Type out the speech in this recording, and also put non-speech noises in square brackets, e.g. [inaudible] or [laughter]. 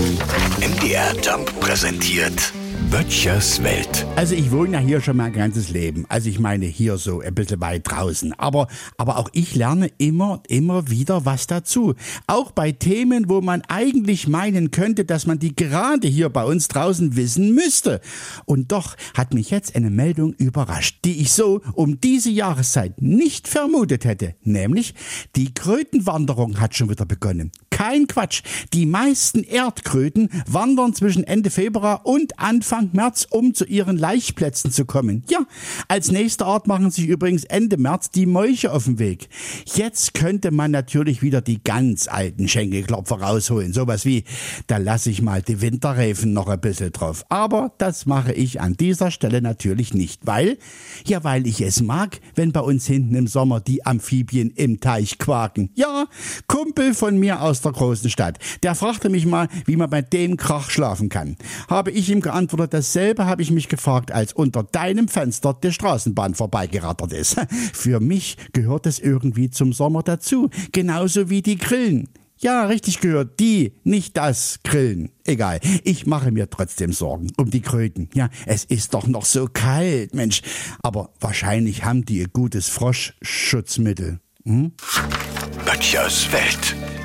MDR Jump präsentiert Böttchers Welt. Also ich wohne ja hier schon mein ganzes Leben. Also ich meine hier so ein bisschen weit draußen. Aber, aber auch ich lerne immer, immer wieder was dazu. Auch bei Themen, wo man eigentlich meinen könnte, dass man die gerade hier bei uns draußen wissen müsste. Und doch hat mich jetzt eine Meldung überrascht, die ich so um diese Jahreszeit nicht vermutet hätte. Nämlich, die Krötenwanderung hat schon wieder begonnen. Kein Quatsch. Die meisten Erdkröten wandern zwischen Ende Februar und Anfang März, um zu ihren Laichplätzen zu kommen. Ja, als nächster Ort machen sich übrigens Ende März die Mäuche auf den Weg. Jetzt könnte man natürlich wieder die ganz alten Schenkelklopfer rausholen. Sowas wie, da lasse ich mal die Winterreifen noch ein bisschen drauf. Aber das mache ich an dieser Stelle natürlich nicht, weil, ja, weil ich es mag, wenn bei uns hinten im Sommer die Amphibien im Teich quaken. Ja, Kumpel von mir aus der der großen Stadt. Der fragte mich mal, wie man bei dem Krach schlafen kann. Habe ich ihm geantwortet, dasselbe habe ich mich gefragt, als unter deinem Fenster die Straßenbahn vorbeigerattert ist. [laughs] Für mich gehört es irgendwie zum Sommer dazu, genauso wie die Grillen. Ja, richtig gehört, die, nicht das Grillen. Egal, ich mache mir trotzdem Sorgen um die Kröten. Ja, es ist doch noch so kalt, Mensch. Aber wahrscheinlich haben die ein gutes Froschschutzmittel. Hm? Böttchers Welt.